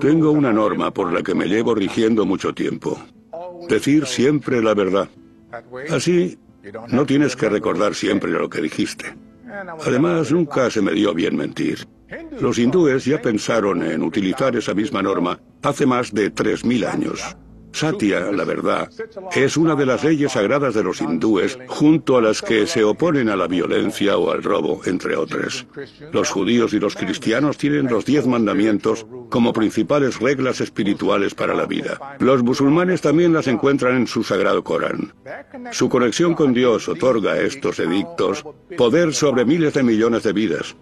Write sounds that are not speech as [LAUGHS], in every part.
Tengo una norma por la que me llevo rigiendo mucho tiempo. Decir siempre la verdad. Así, no tienes que recordar siempre lo que dijiste. Además, nunca se me dio bien mentir. Los hindúes ya pensaron en utilizar esa misma norma hace más de 3.000 años. Satya, la verdad, es una de las leyes sagradas de los hindúes, junto a las que se oponen a la violencia o al robo, entre otras. Los judíos y los cristianos tienen los diez mandamientos como principales reglas espirituales para la vida. Los musulmanes también las encuentran en su sagrado Corán. Su conexión con Dios otorga a estos edictos poder sobre miles de millones de vidas.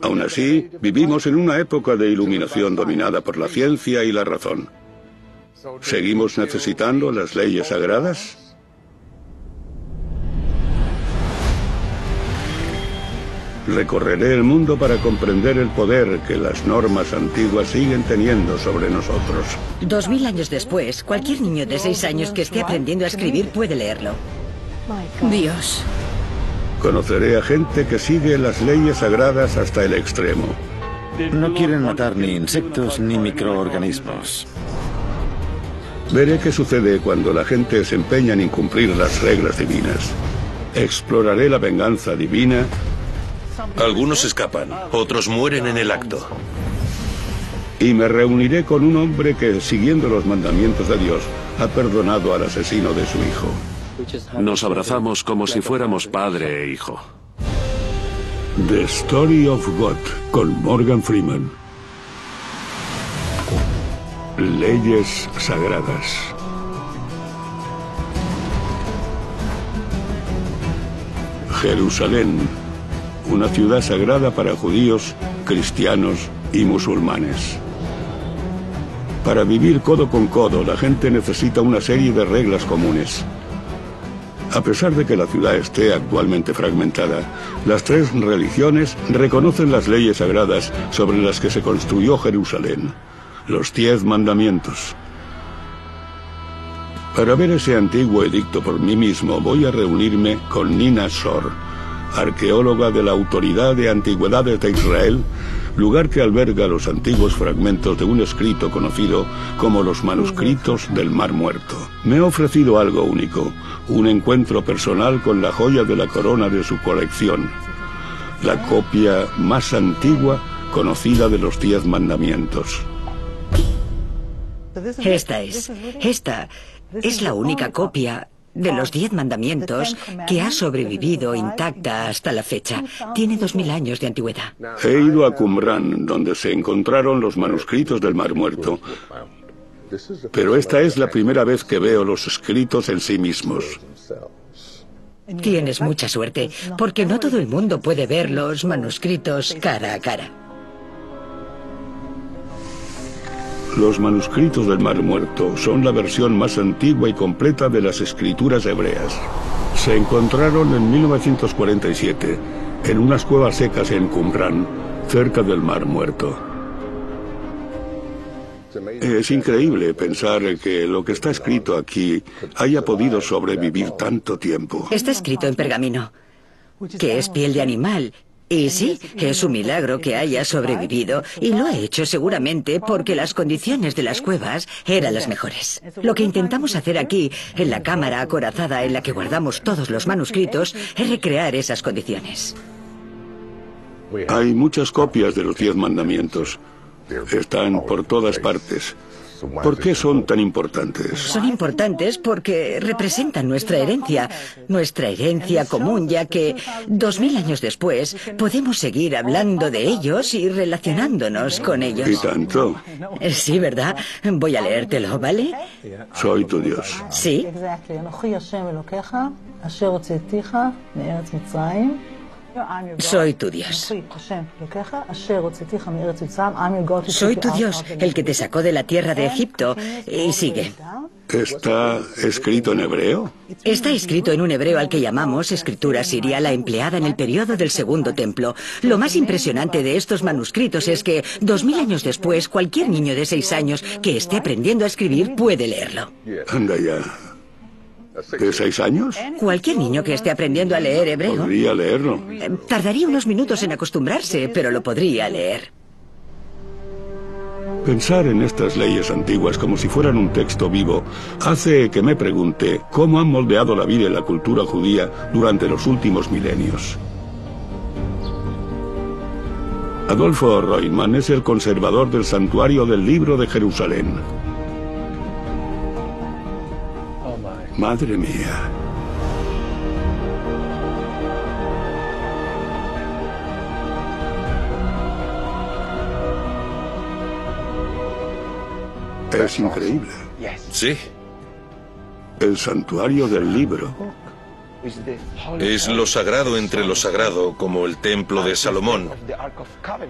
Aún así, vivimos en una época de iluminación dominada por la ciencia y la razón. ¿Seguimos necesitando las leyes sagradas? Recorreré el mundo para comprender el poder que las normas antiguas siguen teniendo sobre nosotros. Dos mil años después, cualquier niño de seis años que esté aprendiendo a escribir puede leerlo. Dios. Conoceré a gente que sigue las leyes sagradas hasta el extremo. No quieren matar ni insectos ni microorganismos. Veré qué sucede cuando la gente se empeña en incumplir las reglas divinas. Exploraré la venganza divina. Algunos escapan, otros mueren en el acto. Y me reuniré con un hombre que, siguiendo los mandamientos de Dios, ha perdonado al asesino de su hijo. Nos abrazamos como si fuéramos padre e hijo. The Story of God con Morgan Freeman. Leyes sagradas. Jerusalén, una ciudad sagrada para judíos, cristianos y musulmanes. Para vivir codo con codo, la gente necesita una serie de reglas comunes. A pesar de que la ciudad esté actualmente fragmentada, las tres religiones reconocen las leyes sagradas sobre las que se construyó Jerusalén los diez mandamientos. Para ver ese antiguo edicto por mí mismo, voy a reunirme con Nina Shor, arqueóloga de la Autoridad de Antigüedades de Israel, lugar que alberga los antiguos fragmentos de un escrito conocido como los manuscritos del Mar Muerto. Me ha ofrecido algo único, un encuentro personal con la joya de la corona de su colección, la copia más antigua conocida de los diez mandamientos. Esta es, esta es la única copia de los diez mandamientos que ha sobrevivido intacta hasta la fecha. Tiene dos mil años de antigüedad. He ido a Qumran, donde se encontraron los manuscritos del Mar Muerto. Pero esta es la primera vez que veo los escritos en sí mismos. Tienes mucha suerte, porque no todo el mundo puede ver los manuscritos cara a cara. Los manuscritos del Mar Muerto son la versión más antigua y completa de las escrituras hebreas. Se encontraron en 1947 en unas cuevas secas en Qumran, cerca del Mar Muerto. Es increíble pensar que lo que está escrito aquí haya podido sobrevivir tanto tiempo. Está escrito en pergamino, que es piel de animal y sí, es un milagro que haya sobrevivido y lo ha hecho seguramente porque las condiciones de las cuevas eran las mejores. Lo que intentamos hacer aquí, en la cámara acorazada en la que guardamos todos los manuscritos, es recrear esas condiciones. Hay muchas copias de los diez mandamientos. Están por todas partes. ¿Por qué son tan importantes? Son importantes porque representan nuestra herencia, nuestra herencia común, ya que dos mil años después podemos seguir hablando de ellos y relacionándonos con ellos. ¿Y tanto? Sí, ¿verdad? Voy a leértelo, ¿vale? Soy tu Dios. Sí. Soy tu Dios. Soy tu Dios, el que te sacó de la tierra de Egipto. Y sigue. ¿Está escrito en hebreo? Está escrito en un hebreo al que llamamos escritura siria, la empleada en el periodo del Segundo Templo. Lo más impresionante de estos manuscritos es que, dos mil años después, cualquier niño de seis años que esté aprendiendo a escribir puede leerlo. Anda ya. ¿De seis años? Cualquier niño que esté aprendiendo a leer hebreo. Podría leerlo. Eh, Tardaría unos minutos en acostumbrarse, pero lo podría leer. Pensar en estas leyes antiguas como si fueran un texto vivo hace que me pregunte cómo han moldeado la vida y la cultura judía durante los últimos milenios. Adolfo Reumann es el conservador del santuario del libro de Jerusalén. Madre mía. Es increíble. Sí, El santuario del libro. Es lo sagrado entre lo sagrado, como el templo de Salomón.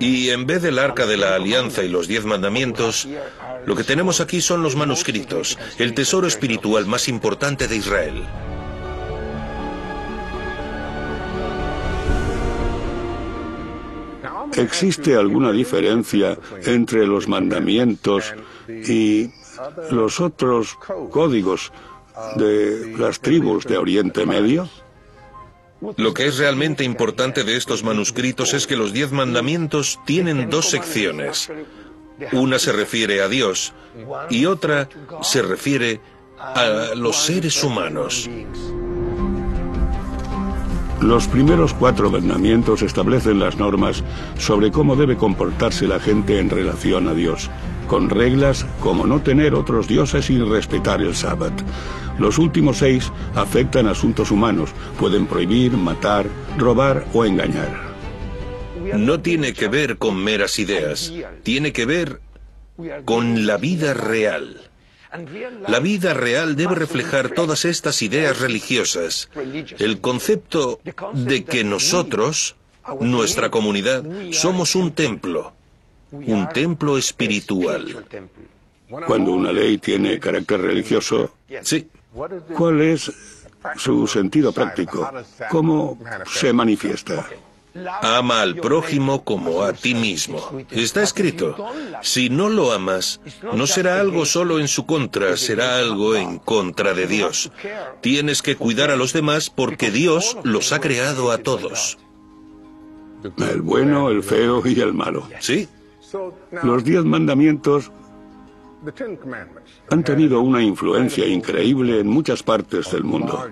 Y en vez del arca de la alianza y los diez mandamientos, lo que tenemos aquí son los manuscritos, el tesoro espiritual más importante de Israel. ¿Existe alguna diferencia entre los mandamientos y los otros códigos de las tribus de Oriente Medio? Lo que es realmente importante de estos manuscritos es que los diez mandamientos tienen dos secciones. Una se refiere a Dios y otra se refiere a los seres humanos. Los primeros cuatro mandamientos establecen las normas sobre cómo debe comportarse la gente en relación a Dios, con reglas como no tener otros dioses y respetar el sábado. Los últimos seis afectan asuntos humanos, pueden prohibir, matar, robar o engañar. No tiene que ver con meras ideas, tiene que ver con la vida real. La vida real debe reflejar todas estas ideas religiosas. El concepto de que nosotros, nuestra comunidad, somos un templo, un templo espiritual. Cuando una ley tiene carácter religioso, Sí, ¿cuál es su sentido práctico? ¿Cómo se manifiesta? ama al prójimo como a ti mismo. Está escrito, si no lo amas, no será algo solo en su contra, será algo en contra de Dios. Tienes que cuidar a los demás porque Dios los ha creado a todos. El bueno, el feo y el malo. ¿Sí? Los diez mandamientos han tenido una influencia increíble en muchas partes del mundo.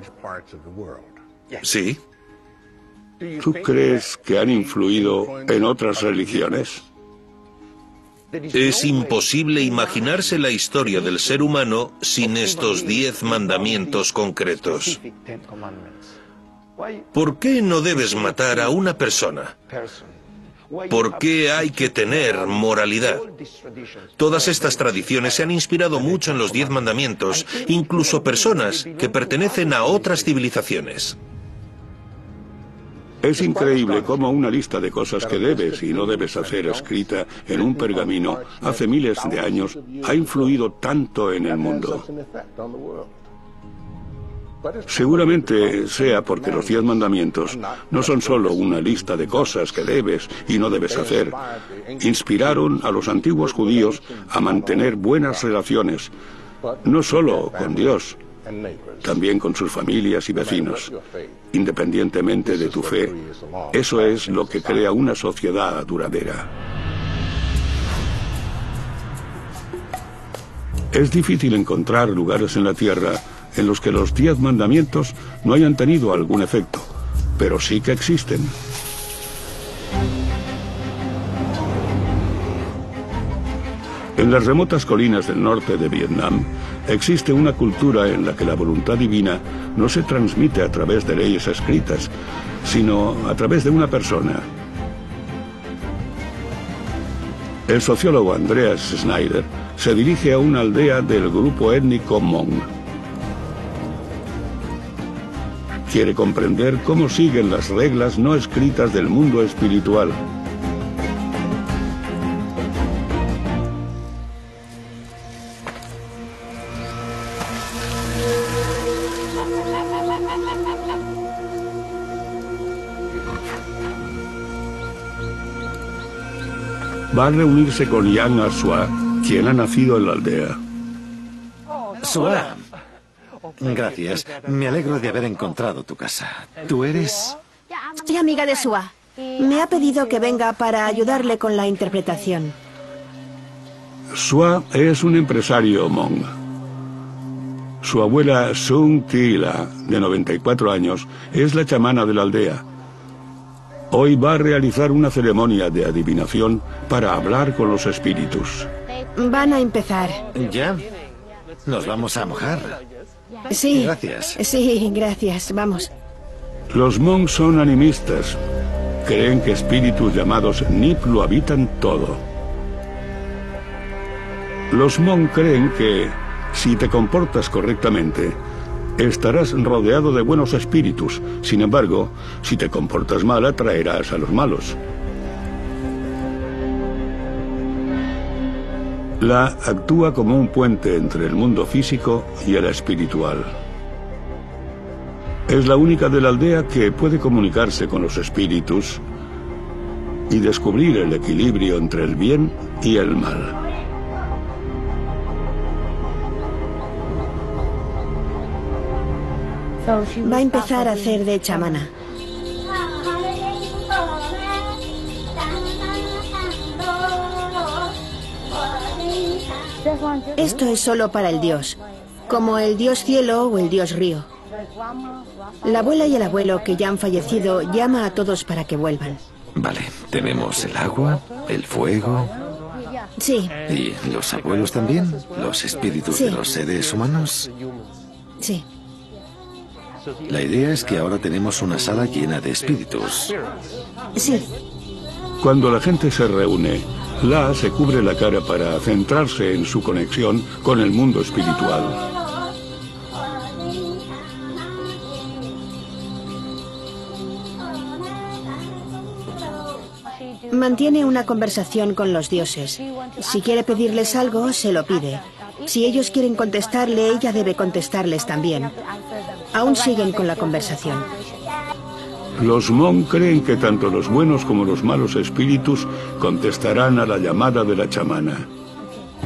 Sí. ¿Tú crees que han influido en otras religiones? Es imposible imaginarse la historia del ser humano sin estos diez mandamientos concretos. ¿Por qué no debes matar a una persona? ¿Por qué hay que tener moralidad? Todas estas tradiciones se han inspirado mucho en los diez mandamientos, incluso personas que pertenecen a otras civilizaciones. Es increíble cómo una lista de cosas que debes y no debes hacer escrita en un pergamino hace miles de años ha influido tanto en el mundo. Seguramente sea porque los diez mandamientos no son solo una lista de cosas que debes y no debes hacer. Inspiraron a los antiguos judíos a mantener buenas relaciones, no solo con Dios, también con sus familias y vecinos. Independientemente de tu fe, eso es lo que crea una sociedad duradera. Es difícil encontrar lugares en la Tierra en los que los diez mandamientos no hayan tenido algún efecto, pero sí que existen. En las remotas colinas del norte de Vietnam existe una cultura en la que la voluntad divina no se transmite a través de leyes escritas, sino a través de una persona. El sociólogo Andreas Schneider se dirige a una aldea del grupo étnico Hmong. Quiere comprender cómo siguen las reglas no escritas del mundo espiritual. Va a reunirse con Yang Asua, quien ha nacido en la aldea. Sua. Gracias. Me alegro de haber encontrado tu casa. ¿Tú eres...? Soy amiga de Sua. Me ha pedido que venga para ayudarle con la interpretación. Sua es un empresario Hmong. Su abuela Sung Tila, de 94 años, es la chamana de la aldea. Hoy va a realizar una ceremonia de adivinación para hablar con los espíritus. Van a empezar. ¿Ya? ¿Nos vamos a mojar? Sí. Gracias. Sí, gracias. Vamos. Los Hmong son animistas. Creen que espíritus llamados Nip lo habitan todo. Los Hmong creen que, si te comportas correctamente, estarás rodeado de buenos espíritus. Sin embargo, si te comportas mal, atraerás a los malos. La actúa como un puente entre el mundo físico y el espiritual. Es la única de la aldea que puede comunicarse con los espíritus y descubrir el equilibrio entre el bien y el mal. Va a empezar a hacer de chamana. Esto es solo para el dios, como el dios cielo o el dios río. La abuela y el abuelo que ya han fallecido llama a todos para que vuelvan. Vale, tenemos el agua, el fuego. Sí, ¿Y los abuelos también? ¿Los espíritus Sí. de los seres humanos? sí. La idea es que ahora tenemos una sala llena de espíritus. Sí, Cuando la gente se reúne, La se cubre la cara para centrarse en su conexión con el mundo espiritual. mantiene una conversación con los dioses. Si quiere pedirles algo, se lo pide. Si ellos quieren contestarle, ella debe contestarles también. Aún siguen con la conversación. Los Mon creen que tanto los buenos como los malos espíritus contestarán a la llamada de la chamana.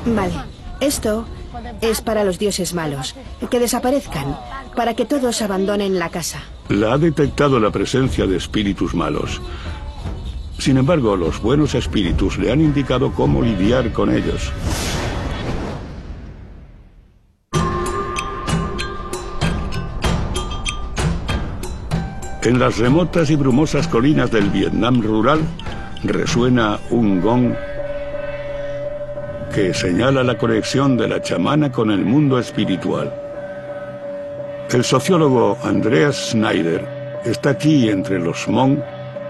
Vale, esto es para los dioses malos, que desaparezcan, para que todos abandonen la casa. La ha detectado la presencia de espíritus malos. Sin embargo, los buenos espíritus le han indicado cómo lidiar con ellos. En las remotas y brumosas colinas del Vietnam rural resuena un gong que señala la conexión de la chamana con el mundo espiritual. El sociólogo Andreas Schneider está aquí entre los Hmong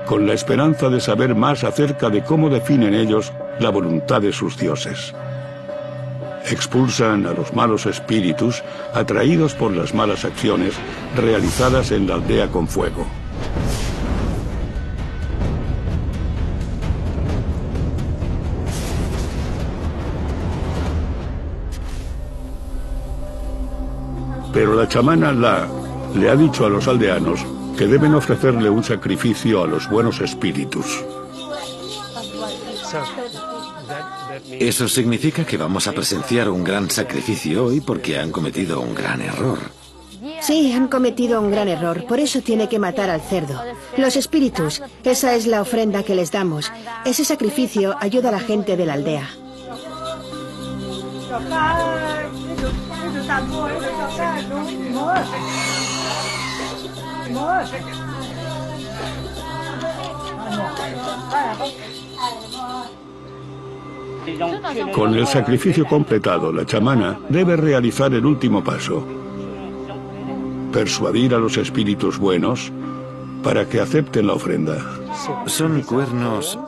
con la esperanza de saber más acerca de cómo definen ellos la voluntad de sus dioses. Expulsan a los malos espíritus atraídos por las malas acciones realizadas en la aldea con fuego. Pero la chamana La le ha dicho a los aldeanos que deben ofrecerle un sacrificio a los buenos espíritus. Eso significa que vamos a presenciar un gran sacrificio hoy porque han cometido un gran error. Sí, han cometido un gran error, por eso tiene que matar al cerdo. Los espíritus, esa es la ofrenda que les damos. Ese sacrificio ayuda a la gente de la aldea. Con el sacrificio completado, la chamana debe realizar el último paso. Persuadir a los espíritus buenos para que acepten la ofrenda. Son cuernos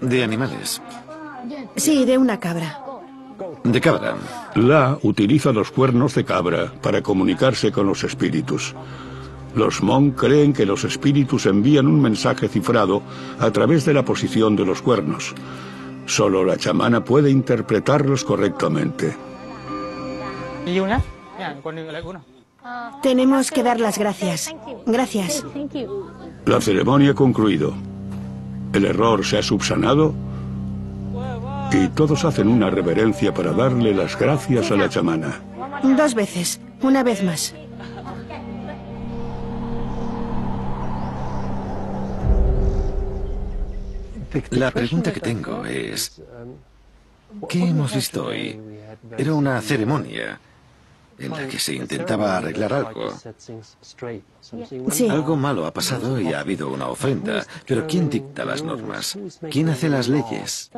de animales. Sí, de una cabra. De cabra. La utiliza los cuernos de cabra para comunicarse con los espíritus. Los Mon creen que los espíritus envían un mensaje cifrado a través de la posición de los cuernos. Solo la chamana puede interpretarlos correctamente. Tenemos que dar las gracias. Gracias. La ceremonia ha concluido. El error se ha subsanado y todos hacen una reverencia para darle las gracias a la chamana. Dos veces. Una vez más. La pregunta que tengo es, ¿Qué hemos visto hoy? Era una ceremonia en la que se intentaba arreglar algo. Sí. Algo malo ha pasado y ha habido una ofrenda. Pero ¿quién dicta las normas? ¿Quién hace las leyes?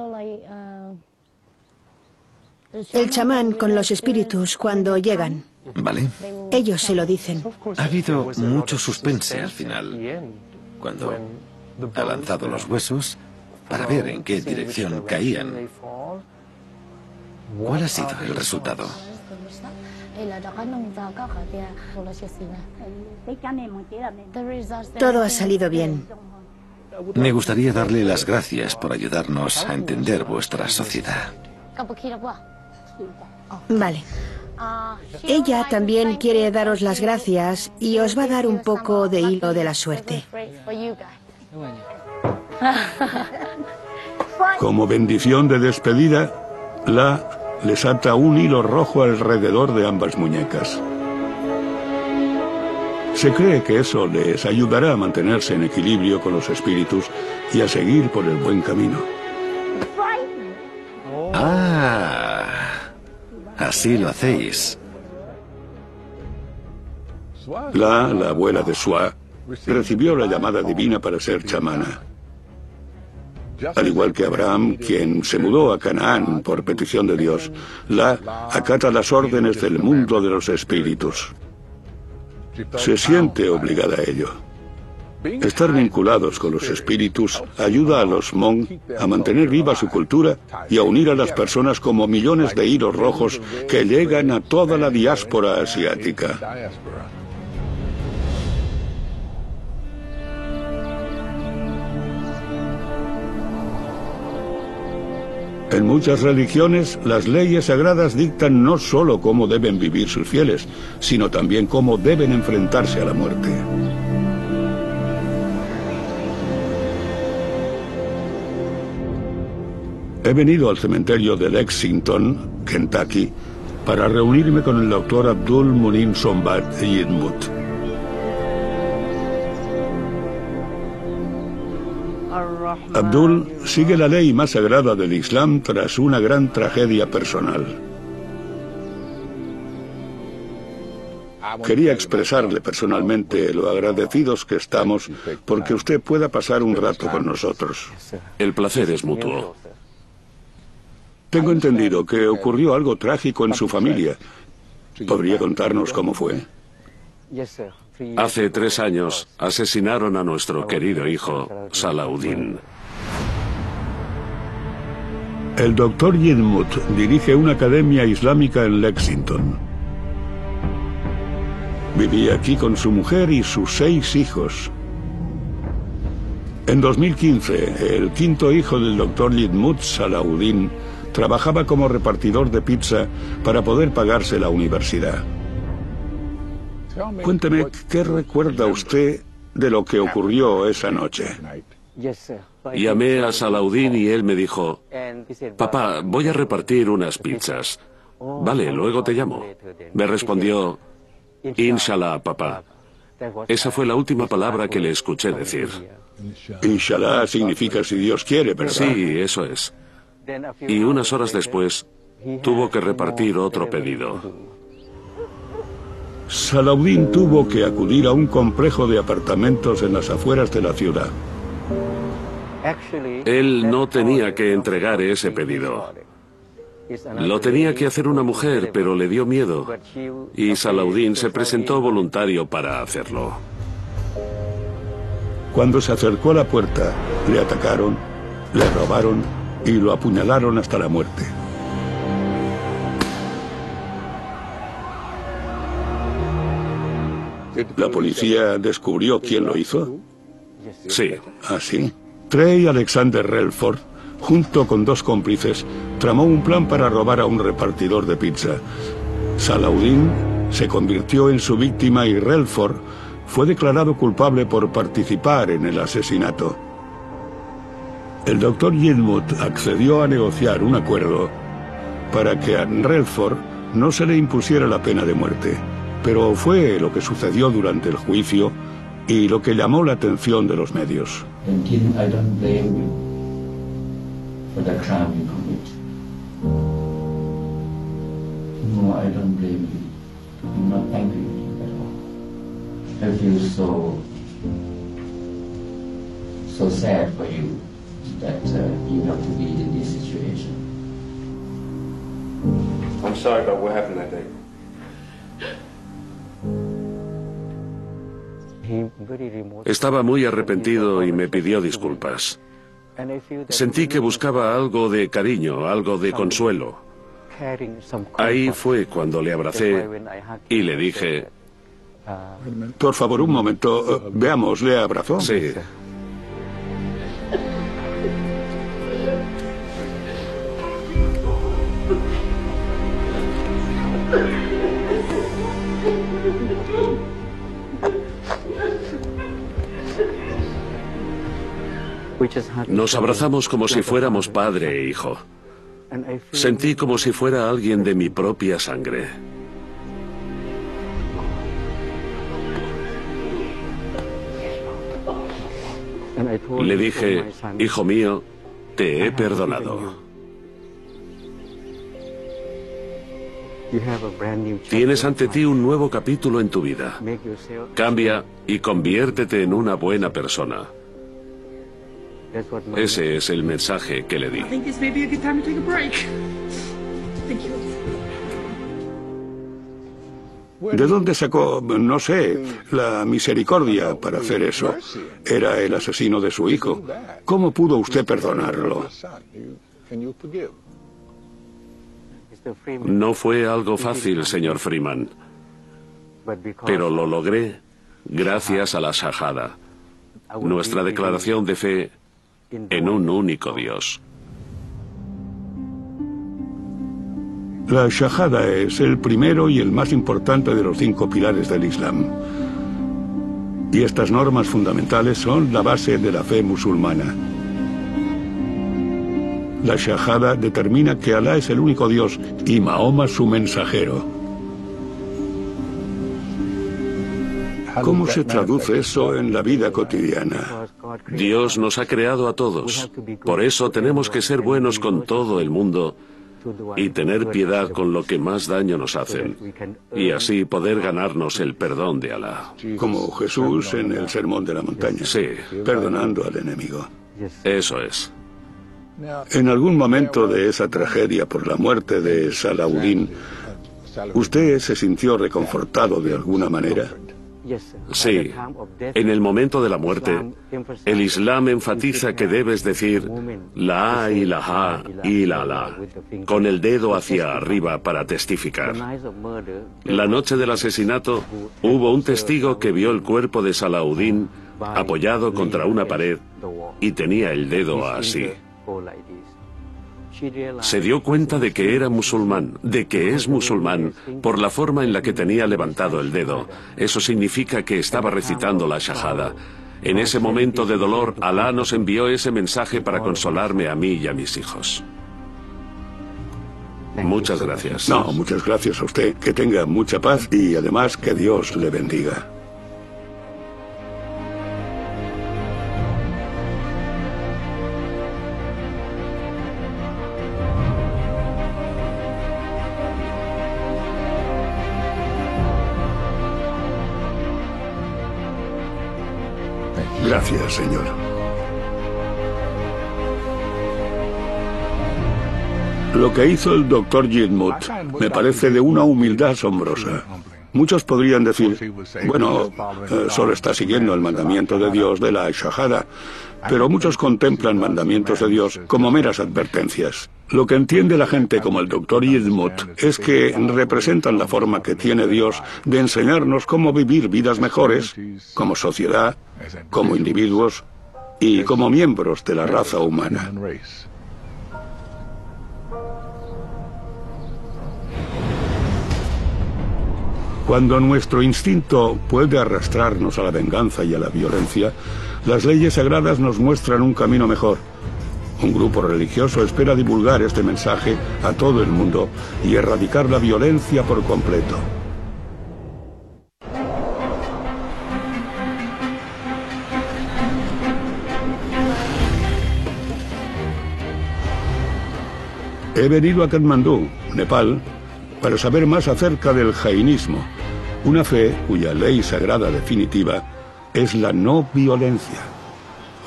El chamán con los espíritus cuando llegan. ¿Vale? Ellos se lo dicen. Ha habido mucho suspense al final, cuando ha lanzado los huesos para ver en qué dirección caían. ¿Cuál ha sido el resultado? Todo ha salido bien. Me gustaría darle las gracias por ayudarnos a entender vuestra sociedad. Vale. Ella también quiere daros las gracias y os va a dar un poco de hilo de la suerte. [LAUGHS] Como bendición de despedida, La les ata un hilo rojo alrededor de ambas muñecas. Se cree que eso les ayudará a mantenerse en equilibrio con los espíritus y a seguir por el buen camino. Ah, así lo hacéis. La, la abuela de Sua, recibió la llamada divina para ser chamana. Al igual que Abraham, quien se mudó a Canaán por petición de Dios, La acata las órdenes del mundo de los espíritus. Se siente obligada a ello. Estar vinculados con los espíritus ayuda a los Hmong a mantener viva su cultura y a unir a las personas como millones de hilos rojos que llegan a toda la diáspora asiática. En muchas religiones, las leyes sagradas dictan no solo cómo deben vivir sus fieles, sino también cómo deben enfrentarse a la muerte. He venido al cementerio de Lexington, Kentucky, para reunirme con el doctor Abdul Munim Sombat Yidmut. Abdul sigue la ley más sagrada del Islam tras una gran tragedia personal. Quería expresarle personalmente lo agradecidos que estamos porque usted pueda pasar un rato con nosotros. El placer es mutuo. Tengo entendido que ocurrió algo trágico en su familia. ¿Podría contarnos cómo fue? Hace tres años asesinaron a nuestro querido hijo, Salaudin. El doctor Yinmut dirige una academia islámica en Lexington. Vivía aquí con su mujer y sus seis hijos. En 2015, el quinto hijo del doctor Yinmut, Salaudin, trabajaba como repartidor de pizza para poder pagarse la universidad. Cuénteme, ¿qué recuerda usted de lo que ocurrió esa noche? Llamé a Salaudín y él me dijo, papá, voy a repartir unas pizzas. Vale, luego te llamo. Me respondió, Inshallah, papá. Esa fue la última palabra que le escuché decir. Inshallah significa si Dios quiere, ¿verdad? Sí, eso es. Y unas horas después tuvo que repartir otro pedido. Salaudín tuvo que acudir a un complejo de apartamentos en las afueras de la ciudad. Él no tenía que entregar ese pedido. Lo tenía que hacer una mujer, pero le dio miedo. Y Salaudín se presentó voluntario para hacerlo. Cuando se acercó a la puerta, le atacaron, le robaron y lo apuñalaron hasta la muerte. ¿La policía descubrió quién lo hizo? Sí. ¿Ah, sí? Trey Alexander Relford, junto con dos cómplices, tramó un plan para robar a un repartidor de pizza. Salaudin se convirtió en su víctima y Relford fue declarado culpable por participar en el asesinato. El doctor Yinmut accedió a negociar un acuerdo para que a Relford no se le impusiera la pena de muerte. Pero fue lo que sucedió durante el juicio y lo que llamó la atención de los medios. No, I don't blame you. I'm not angry with you at all. I feel so, so sad for you that uh, you have to be in this situation. I'm sorry about what happened that day. Estaba muy arrepentido y me pidió disculpas. Sentí que buscaba algo de cariño, algo de consuelo. Ahí fue cuando le abracé y le dije... Por favor, un momento. Veamos, ¿le abrazó? Sí. Nos abrazamos como si fuéramos padre e hijo. Sentí como si fuera alguien de mi propia sangre. Le dije, hijo mío, te he perdonado. Tienes ante ti un nuevo capítulo en tu vida. Cambia y conviértete en una buena persona. Ese es el mensaje que le di. ¿De dónde sacó, no sé, la misericordia para hacer eso? Era el asesino de su hijo. ¿Cómo pudo usted perdonarlo? No fue algo fácil, señor Freeman, pero lo logré gracias a la Shahada, nuestra declaración de fe en un único Dios. La Shahada es el primero y el más importante de los cinco pilares del Islam. Y estas normas fundamentales son la base de la fe musulmana. La Shahada determina que Alá es el único Dios y Mahoma su mensajero. ¿Cómo se traduce eso en la vida cotidiana? Dios nos ha creado a todos. Por eso tenemos que ser buenos con todo el mundo y tener piedad con lo que más daño nos hacen, y así poder ganarnos el perdón de Alá. Como Jesús en el Sermón de la Montaña. Sí. Perdonando al enemigo. Eso es. En algún momento de esa tragedia por la muerte de Salahuddin, ¿usted se sintió reconfortado de alguna manera? Sí, en el momento de la muerte, el Islam enfatiza que debes decir la y la ha y la la, con el dedo hacia arriba para testificar. La noche del asesinato, hubo un testigo que vio el cuerpo de Salahuddin apoyado contra una pared y tenía el dedo así. Se dio cuenta de que era musulmán, de que es musulmán, por la forma en la que tenía levantado el dedo. Eso significa que estaba recitando la shahada. En ese momento de dolor, Alá nos envió ese mensaje para consolarme a mí y a mis hijos. Muchas gracias. No, muchas gracias a usted. Que tenga mucha paz y además que Dios le bendiga. Lo que hizo el doctor Gilmut me parece de una humildad asombrosa. Muchos podrían decir, bueno, eh, solo está siguiendo el mandamiento de Dios de la Shahada, pero muchos contemplan mandamientos de Dios como meras advertencias. Lo que entiende la gente como el doctor Yidmut es que representan la forma que tiene Dios de enseñarnos cómo vivir vidas mejores como sociedad, como individuos y como miembros de la raza humana. Cuando nuestro instinto puede arrastrarnos a la venganza y a la violencia, las leyes sagradas nos muestran un camino mejor. Un grupo religioso espera divulgar este mensaje a todo el mundo y erradicar la violencia por completo. He venido a Kathmandú, Nepal, para saber más acerca del jainismo, una fe cuya ley sagrada definitiva es la no violencia.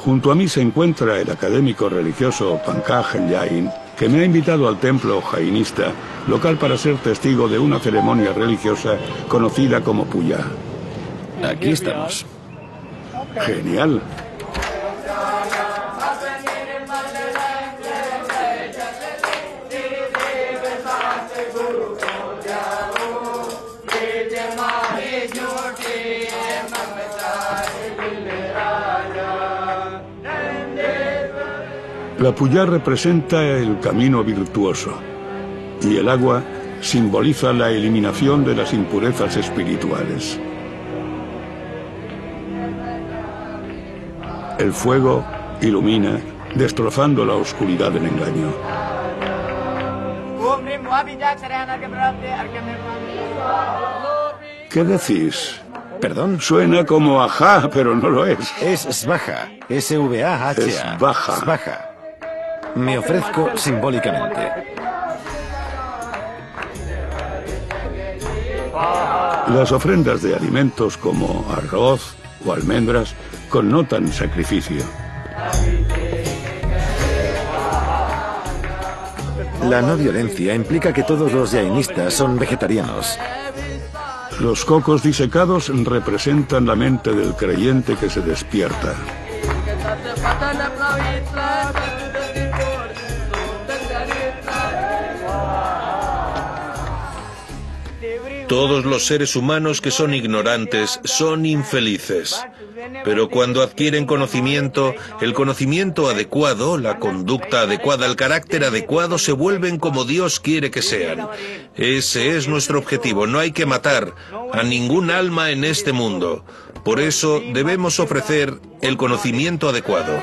Junto a mí se encuentra el académico religioso Pankaj Jain, que me ha invitado al templo jainista, local para ser testigo de una ceremonia religiosa conocida como Puya. Aquí estamos. Genial. La puya representa el camino virtuoso y el agua simboliza la eliminación de las impurezas espirituales. El fuego ilumina, destrozando la oscuridad del engaño. ¿Qué decís? Perdón. Suena como ajá, pero no lo es. Es Svaja. S-V-A-H-A. Svaja. Svaja. Me ofrezco simbólicamente. Las ofrendas de alimentos como arroz o almendras connotan sacrificio. La no violencia implica que todos los jainistas son vegetarianos. Los cocos disecados representan la mente del creyente que se despierta. Todos los seres humanos que son ignorantes son infelices. Pero cuando adquieren conocimiento, el conocimiento adecuado, la conducta adecuada, el carácter adecuado, se vuelven como Dios quiere que sean. Ese es nuestro objetivo. No hay que matar a ningún alma en este mundo. Por eso debemos ofrecer el conocimiento adecuado.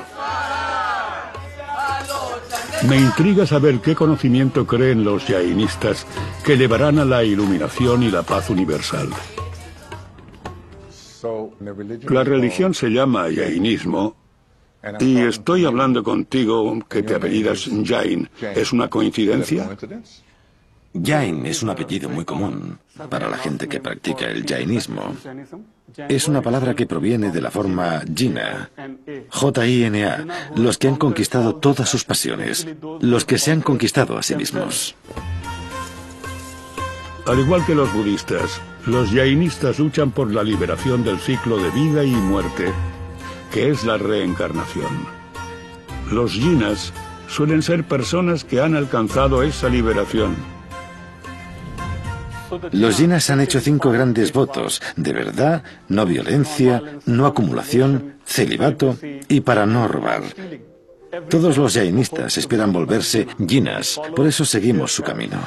Me intriga saber qué conocimiento creen los jainistas que llevarán a la iluminación y la paz universal. La religión se llama jainismo y estoy hablando contigo que te apellidas Jain. ¿Es una coincidencia? Jain es un apellido muy común para la gente que practica el jainismo. Es una palabra que proviene de la forma Jina, J-I-N-A, los que han conquistado todas sus pasiones, los que se han conquistado a sí mismos. Al igual que los budistas, los jainistas luchan por la liberación del ciclo de vida y muerte, que es la reencarnación. Los jinas suelen ser personas que han alcanzado esa liberación los jinas han hecho cinco grandes votos, de verdad, no violencia, no acumulación, celibato y para no robar. Todos los jainistas esperan volverse jinas, por eso seguimos su camino.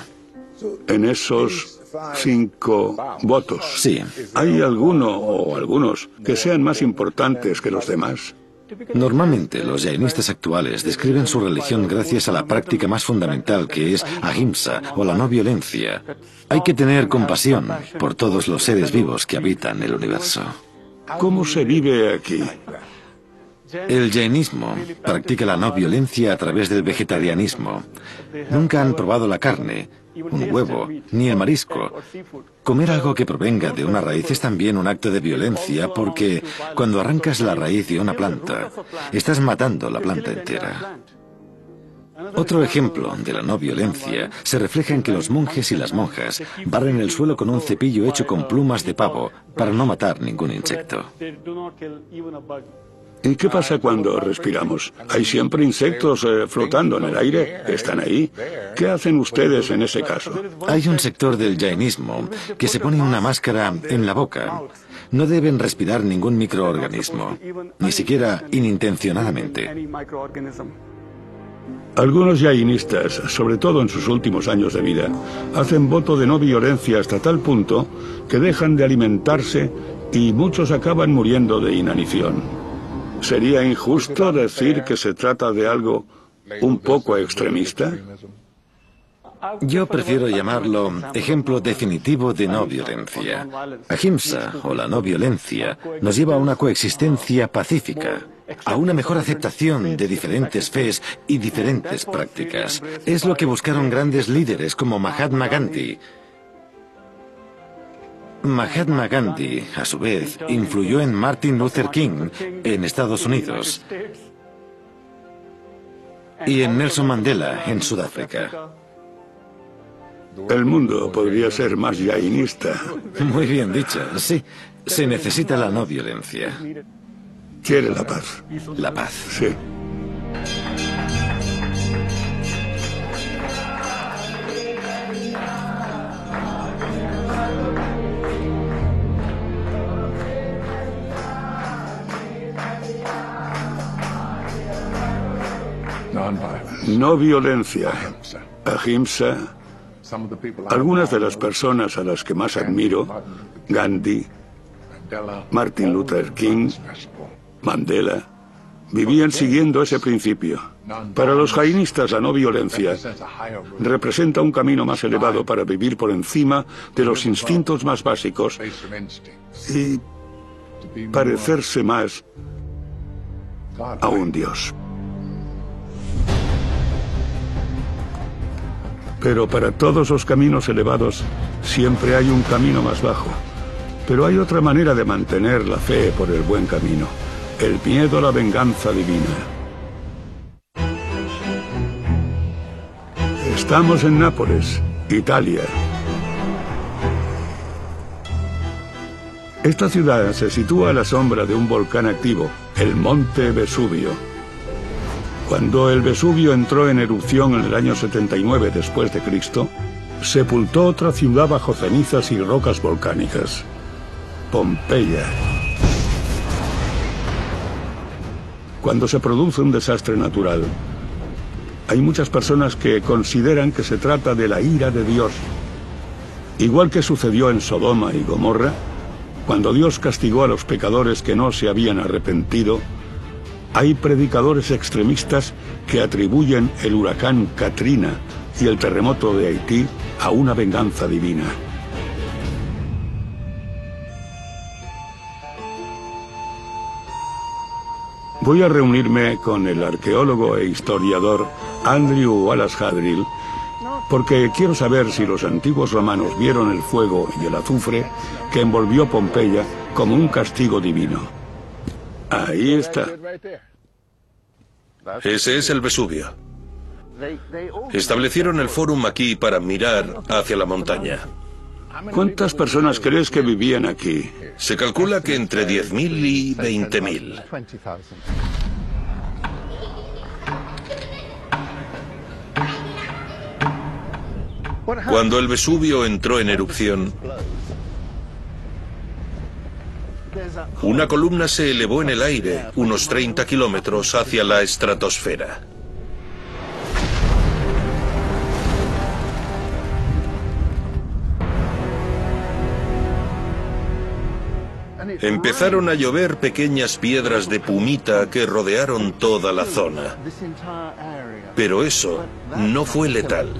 En esos cinco votos, sí. ¿hay alguno o algunos que sean más importantes que los demás? Normalmente los jainistas actuales describen su religión gracias a la práctica más fundamental que es ahimsa o la no violencia. Hay que tener compasión por todos los seres vivos que habitan el universo. ¿Cómo se vive aquí? El jainismo practica la no violencia a través del vegetarianismo. Nunca han probado la carne, un huevo, ni el marisco. Comer algo que provenga de una raíz es también un acto de violencia porque cuando arrancas la raíz de una planta, estás matando la planta entera. Otro ejemplo de la no violencia se refleja en que los monjes y las monjas barren el suelo con un cepillo hecho con plumas de pavo para no matar ningún insecto. ¿Y qué pasa cuando respiramos? ¿Hay siempre insectos eh, flotando en el aire? ¿Están ahí? ¿Qué hacen ustedes en ese caso? Hay un sector del jainismo que se pone una máscara en la boca. No deben respirar ningún microorganismo, ni siquiera inintencionadamente. Algunos jainistas, sobre todo en sus últimos años de vida, hacen voto de no violencia hasta tal punto que dejan de alimentarse y muchos acaban muriendo de inanición. ¿Sería injusto decir que se trata de algo un poco extremista? Yo prefiero llamarlo ejemplo definitivo de no violencia. Ahimsa, o la no violencia, nos lleva a una coexistencia pacífica, a una mejor aceptación de diferentes fes y diferentes prácticas. Es lo que buscaron grandes líderes como Mahatma Gandhi, Mahatma Gandhi, a su vez, influyó en Martin Luther King en Estados Unidos y en Nelson Mandela en Sudáfrica. El mundo podría ser más yainista. Muy bien dicho, sí. Se necesita la no violencia. Quiere la paz. La paz. Sí. No violencia. Ahimsa. Algunas de las personas a las que más admiro, Gandhi, Martin Luther King, Mandela, vivían siguiendo ese principio. Para los jainistas la no violencia representa un camino más elevado para vivir por encima de los instintos más básicos y parecerse más a un Dios. Pero para todos los caminos elevados siempre hay un camino más bajo. Pero hay otra manera de mantener la fe por el buen camino. El miedo a la venganza divina. Estamos en Nápoles, Italia. Esta ciudad se sitúa a la sombra de un volcán activo, el Monte Vesubio. Cuando el Vesubio entró en erupción en el año 79 después de Cristo, sepultó otra ciudad bajo cenizas y rocas volcánicas, Pompeya. Cuando se produce un desastre natural, hay muchas personas que consideran que se trata de la ira de Dios. Igual que sucedió en Sodoma y Gomorra, cuando Dios castigó a los pecadores que no se habían arrepentido, hay predicadores extremistas que atribuyen el huracán Katrina y el terremoto de Haití a una venganza divina. Voy a reunirme con el arqueólogo e historiador Andrew Wallace Hadrill porque quiero saber si los antiguos romanos vieron el fuego y el azufre que envolvió Pompeya como un castigo divino. Ahí está. Ese es el Vesubio. Establecieron el fórum aquí para mirar hacia la montaña. ¿Cuántas personas crees que vivían aquí? Se calcula que entre 10.000 y 20.000. Cuando el Vesubio entró en erupción, una columna se elevó en el aire unos 30 kilómetros hacia la estratosfera. Empezaron a llover pequeñas piedras de pumita que rodearon toda la zona. Pero eso no fue letal.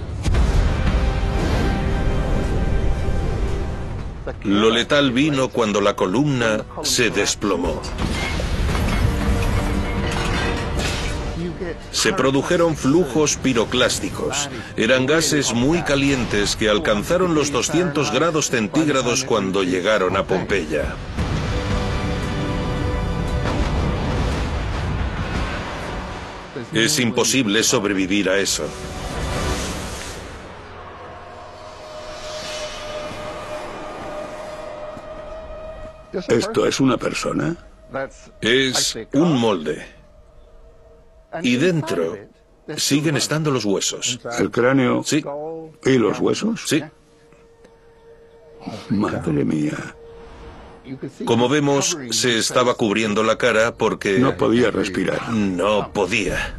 Lo letal vino cuando la columna se desplomó. Se produjeron flujos piroclásticos. Eran gases muy calientes que alcanzaron los 200 grados centígrados cuando llegaron a Pompeya. Es imposible sobrevivir a eso. ¿Esto es una persona? Es un molde. Y dentro siguen estando los huesos. ¿El cráneo? Sí. ¿Y los huesos? Sí. Madre mía. Como vemos, se estaba cubriendo la cara porque... No podía respirar. No podía.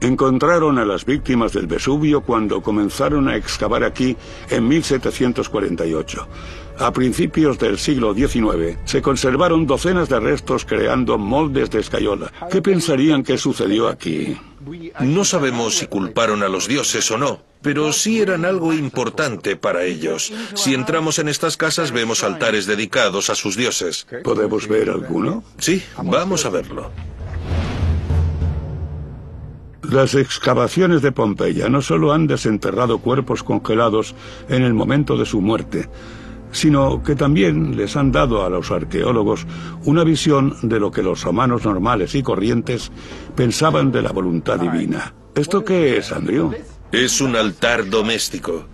Encontraron a las víctimas del Vesubio cuando comenzaron a excavar aquí en 1748. A principios del siglo XIX se conservaron docenas de restos creando moldes de escayola. ¿Qué pensarían que sucedió aquí? No sabemos si culparon a los dioses o no, pero sí eran algo importante para ellos. Si entramos en estas casas vemos altares dedicados a sus dioses. ¿Podemos ver alguno? Sí, vamos a verlo. Las excavaciones de Pompeya no solo han desenterrado cuerpos congelados en el momento de su muerte, sino que también les han dado a los arqueólogos una visión de lo que los romanos normales y corrientes pensaban de la voluntad divina. ¿Esto qué es, Andrew? Es un altar doméstico.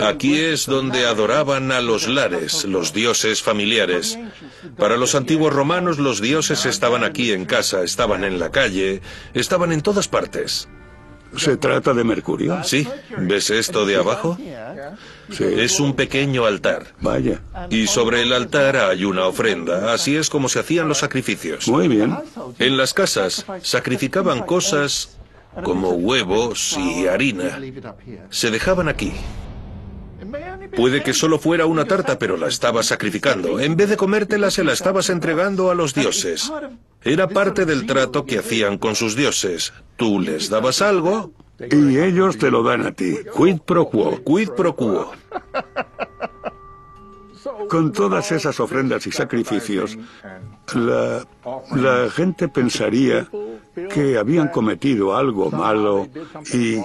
Aquí es donde adoraban a los lares, los dioses familiares. Para los antiguos romanos los dioses estaban aquí en casa, estaban en la calle, estaban en todas partes. ¿Se trata de Mercurio? Sí. ¿Ves esto de abajo? Sí. Es un pequeño altar. Vaya. Y sobre el altar hay una ofrenda. Así es como se hacían los sacrificios. Muy bien. En las casas sacrificaban cosas como huevos y harina. Se dejaban aquí. Puede que solo fuera una tarta, pero la estabas sacrificando. En vez de comértela, se la estabas entregando a los dioses. Era parte del trato que hacían con sus dioses. Tú les dabas algo, Y ellos te lo dan a ti. Quid pro quo. quid pro quo. Con todas esas ofrendas y sacrificios, la gente pensaría que habían cometido algo malo y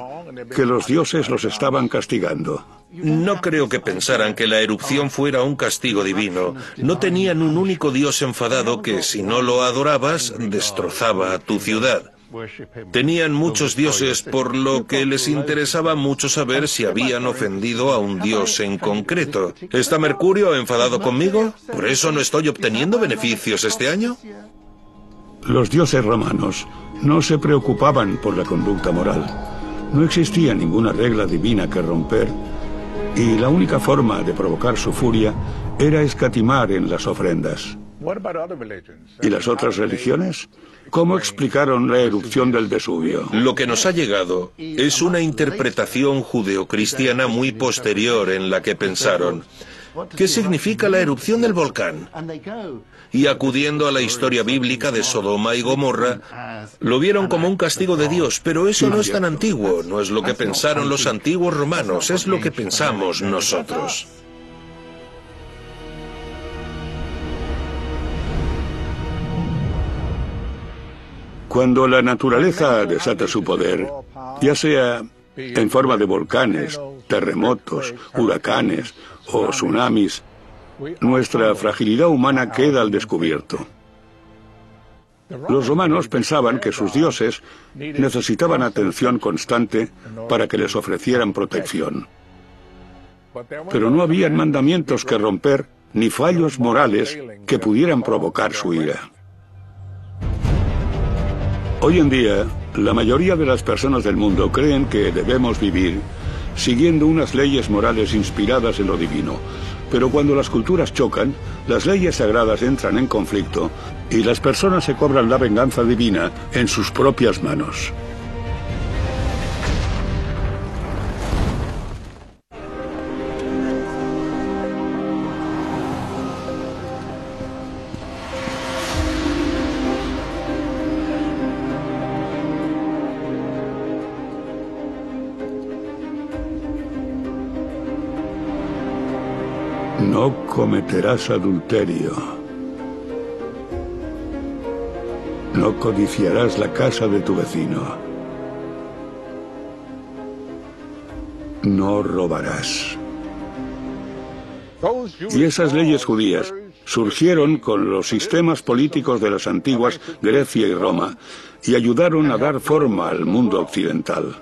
que los dioses los estaban castigando. No creo que pensaran que la erupción fuera un castigo divino. No tenían un único dios enfadado que, si no lo adorabas, destrozaba tu ciudad. Tenían muchos dioses, por lo que les interesaba mucho saber si habían ofendido a un dios en concreto. ¿Está Mercurio enfadado conmigo? ¿Por eso no estoy obteniendo beneficios este año? Los dioses romanos no se preocupaban por la conducta moral. No existía ninguna regla divina que romper y la única forma de provocar su furia era escatimar en las ofrendas. ¿Y las otras religiones? ¿Cómo explicaron la erupción del Vesubio? Lo que nos ha llegado es una interpretación judeocristiana muy posterior en la que pensaron, ¿qué significa la erupción del volcán? Y acudiendo a la historia bíblica de Sodoma y Gomorra, lo vieron como un castigo de Dios, pero eso no es tan antiguo, no es lo que pensaron los antiguos romanos, es lo que pensamos nosotros. Cuando la naturaleza desata su poder, ya sea en forma de volcanes, terremotos, huracanes o tsunamis, nuestra fragilidad humana queda al descubierto. Los romanos pensaban que sus dioses necesitaban atención constante para que les ofrecieran protección. Pero no habían mandamientos que romper ni fallos morales que pudieran provocar su ira. Hoy en día, la mayoría de las personas del mundo creen que debemos vivir siguiendo unas leyes morales inspiradas en lo divino. Pero cuando las culturas chocan, las leyes sagradas entran en conflicto y las personas se cobran la venganza divina en sus propias manos. Cometerás adulterio. No codiciarás la casa de tu vecino. No robarás. Y esas leyes judías surgieron con los sistemas políticos de las antiguas Grecia y Roma y ayudaron a dar forma al mundo occidental.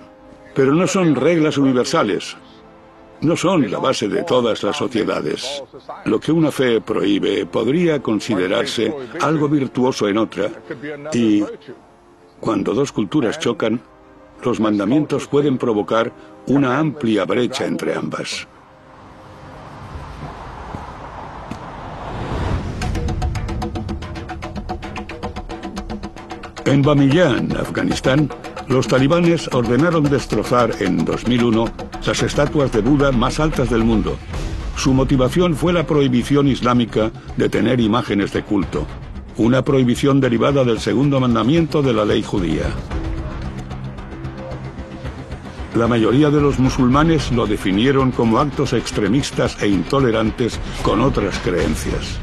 Pero no son reglas universales, no son la base de todas las sociedades. Lo que una fe prohíbe podría considerarse algo virtuoso en otra y cuando dos culturas chocan, los mandamientos pueden provocar una amplia brecha entre ambas. En Bamiyan, Afganistán, los talibanes ordenaron destrozar en 2001 las estatuas de Buda más altas del mundo. Su motivación fue la prohibición islámica de tener imágenes de culto, una prohibición derivada del segundo mandamiento de la ley judía. La mayoría de los musulmanes lo definieron como actos extremistas e intolerantes con otras creencias.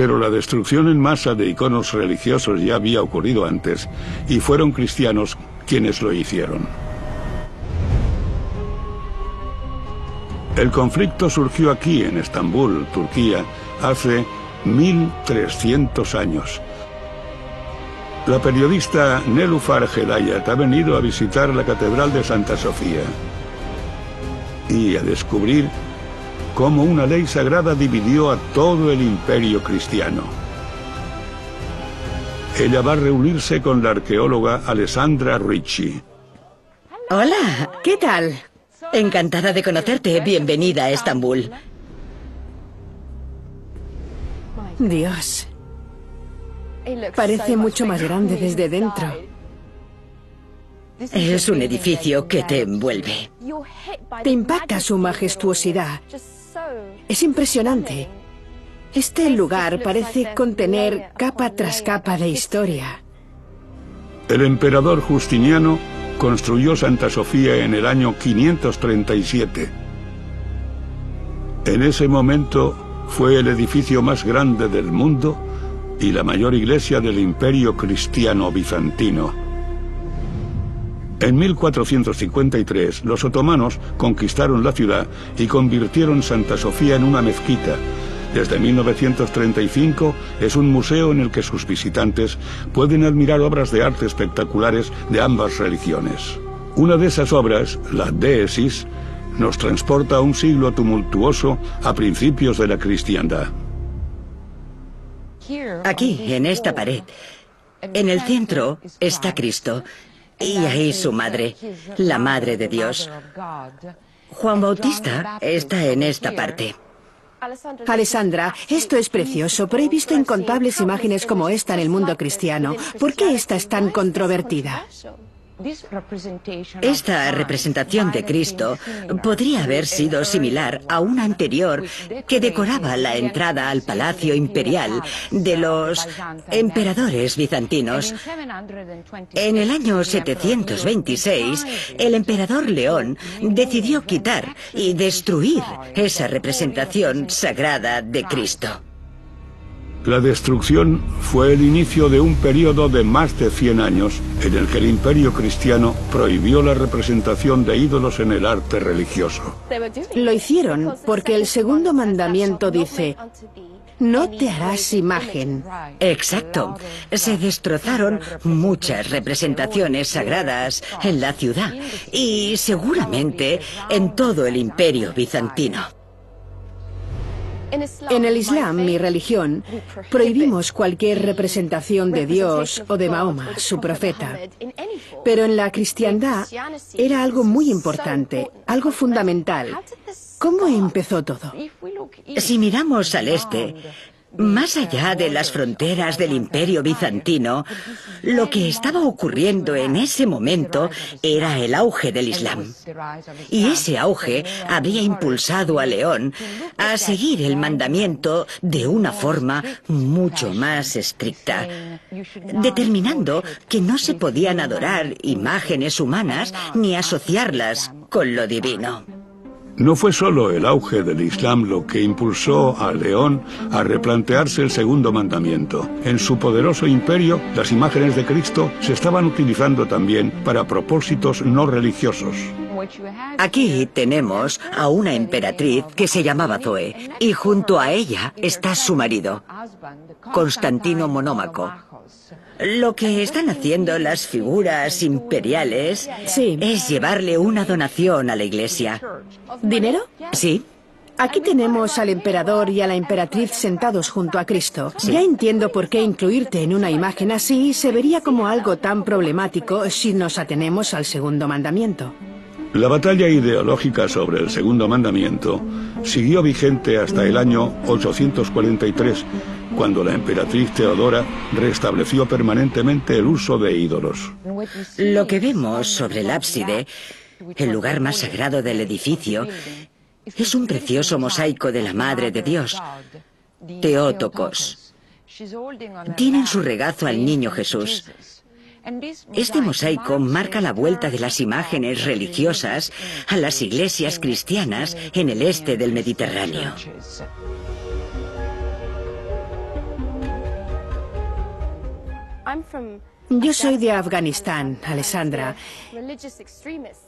Pero la destrucción en masa de iconos religiosos ya había ocurrido antes y fueron cristianos quienes lo hicieron. El conflicto surgió aquí, en Estambul, Turquía, hace 1300 años. La periodista Nelufar Hedayat ha venido a visitar la Catedral de Santa Sofía y a descubrir cómo una ley sagrada dividió a todo el imperio cristiano. Ella va a reunirse con la arqueóloga Alessandra Ricci. Hola, ¿qué tal? Encantada de conocerte. Bienvenida a Estambul. Dios. Parece mucho más grande desde dentro. Es un edificio que te envuelve. Te impacta su majestuosidad. Es impresionante. Este lugar parece contener capa tras capa de historia. El emperador Justiniano construyó Santa Sofía en el año 537. En ese momento fue el edificio más grande del mundo y la mayor iglesia del imperio cristiano bizantino. En 1453 los otomanos conquistaron la ciudad y convirtieron Santa Sofía en una mezquita. Desde 1935 es un museo en el que sus visitantes pueden admirar obras de arte espectaculares de ambas religiones. Una de esas obras, la Deesis, nos transporta a un siglo tumultuoso a principios de la cristiandad. Aquí, en esta pared, en el centro, está Cristo y ahí su madre, la Madre de Dios. Juan Bautista está en esta parte. Alessandra, esto es precioso, pero he visto incontables imágenes como esta en el mundo cristiano. ¿Por qué esta es tan controvertida? Esta representación de Cristo podría haber sido similar a una anterior que decoraba la entrada al palacio imperial de los emperadores bizantinos. En el año 726, el emperador León decidió quitar y destruir esa representación sagrada de Cristo. La destrucción fue el inicio de un periodo de más de 100 años en el que el imperio cristiano prohibió la representación de ídolos en el arte religioso. Lo hicieron porque el segundo mandamiento dice, no te harás imagen. Exacto. Se destrozaron muchas representaciones sagradas en la ciudad y seguramente en todo el imperio bizantino. En el Islam, mi religión, prohibimos cualquier representación de Dios o de Mahoma, su profeta. Pero en la cristiandad era algo muy importante, algo fundamental. ¿Cómo empezó todo? Si miramos al este, más allá de las fronteras del imperio bizantino, lo que estaba ocurriendo en ese momento era el auge del Islam. Y ese auge había impulsado a León a seguir el mandamiento de una forma mucho más estricta, determinando que no se podían adorar imágenes humanas ni asociarlas con lo divino. No fue solo el auge del Islam lo que impulsó a León a replantearse el segundo mandamiento. En su poderoso imperio, las imágenes de Cristo se estaban utilizando también para propósitos no religiosos. Aquí tenemos a una emperatriz que se llamaba Zoe y junto a ella está su marido, Constantino Monómaco. Lo que están haciendo las figuras imperiales es llevarle una donación a la iglesia. ¿Dinero? Sí. Aquí tenemos al emperador y a la emperatriz sentados junto a Cristo. Ya entiendo por qué incluirte en una imagen así se vería como algo tan problemático si nos atenemos al segundo mandamiento. La batalla ideológica sobre el segundo mandamiento siguió vigente hasta el año 843, cuando la emperatriz Teodora restableció permanentemente el uso de ídolos. Lo que vemos sobre el ábside, el lugar más sagrado del edificio, es un precioso mosaico de la Madre de Dios, Teótocos. Tiene en su regazo al niño Jesús. Este mosaico marca la vuelta de las imágenes religiosas a las iglesias cristianas en el este del Mediterráneo. Yo soy de Afganistán, Alessandra,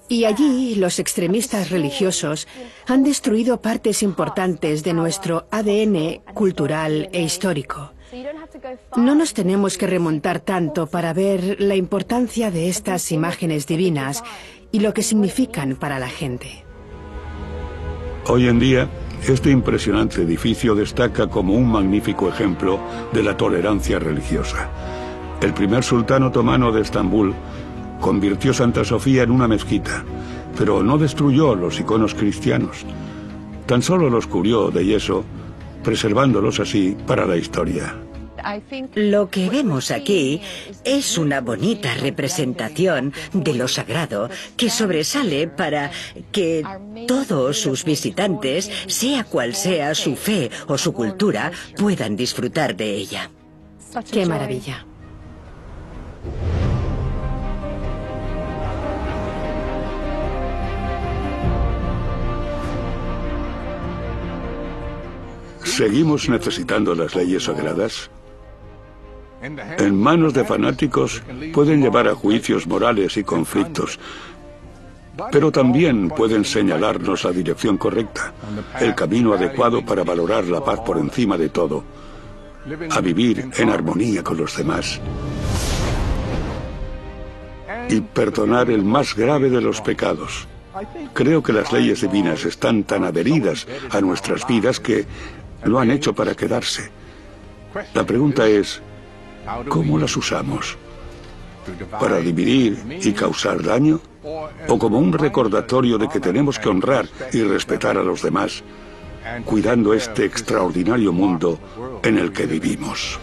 y allí los extremistas religiosos han destruido partes importantes de nuestro ADN cultural e histórico. No nos tenemos que remontar tanto para ver la importancia de estas imágenes divinas y lo que significan para la gente. Hoy en día, este impresionante edificio destaca como un magnífico ejemplo de la tolerancia religiosa. El primer sultán otomano de Estambul convirtió Santa Sofía en una mezquita, pero no destruyó los iconos cristianos. Tan solo los cubrió de yeso, preservándolos así para la historia. Lo que vemos aquí es una bonita representación de lo sagrado que sobresale para que todos sus visitantes, sea cual sea su fe o su cultura, puedan disfrutar de ella. Qué maravilla. ¿Seguimos necesitando las leyes sagradas? En manos de fanáticos pueden llevar a juicios morales y conflictos, pero también pueden señalarnos la dirección correcta, el camino adecuado para valorar la paz por encima de todo, a vivir en armonía con los demás y perdonar el más grave de los pecados. Creo que las leyes divinas están tan adheridas a nuestras vidas que lo han hecho para quedarse. La pregunta es, ¿cómo las usamos? ¿Para dividir y causar daño? ¿O como un recordatorio de que tenemos que honrar y respetar a los demás, cuidando este extraordinario mundo en el que vivimos?